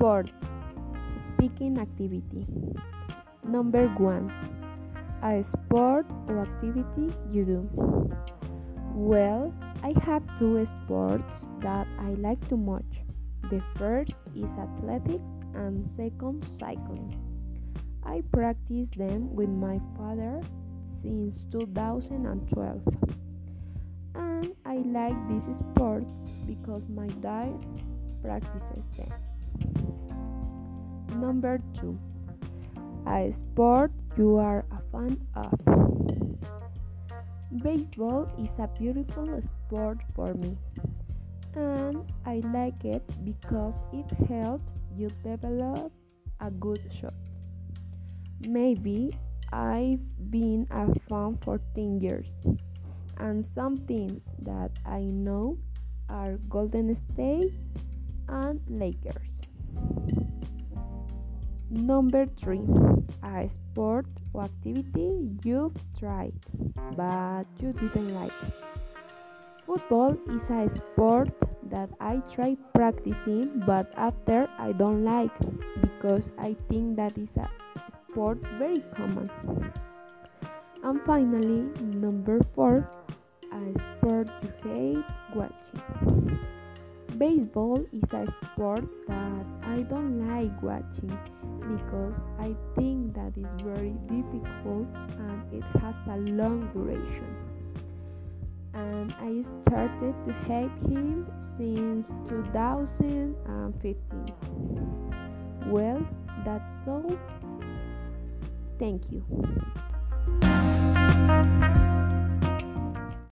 Sports Speaking activity. Number one. A sport or activity you do. Well, I have two sports that I like too much. The first is athletics and second cycling. I practice them with my father since 2012. And I like these sports because my dad practices them. Number 2. A sport you are a fan of. Baseball is a beautiful sport for me, and I like it because it helps you develop a good shot. Maybe I've been a fan for 10 years, and some teams that I know are Golden State and Lakers. Number 3. A sport or activity you've tried but you didn't like. Football is a sport that I tried practicing but after I don't like because I think that is a sport very common. And finally, number 4. A sport you hate watching. Baseball is a sport that I don't like watching because I think that is very difficult and it has a long duration. And I started to hate him since 2015. Well, that's all. Thank you.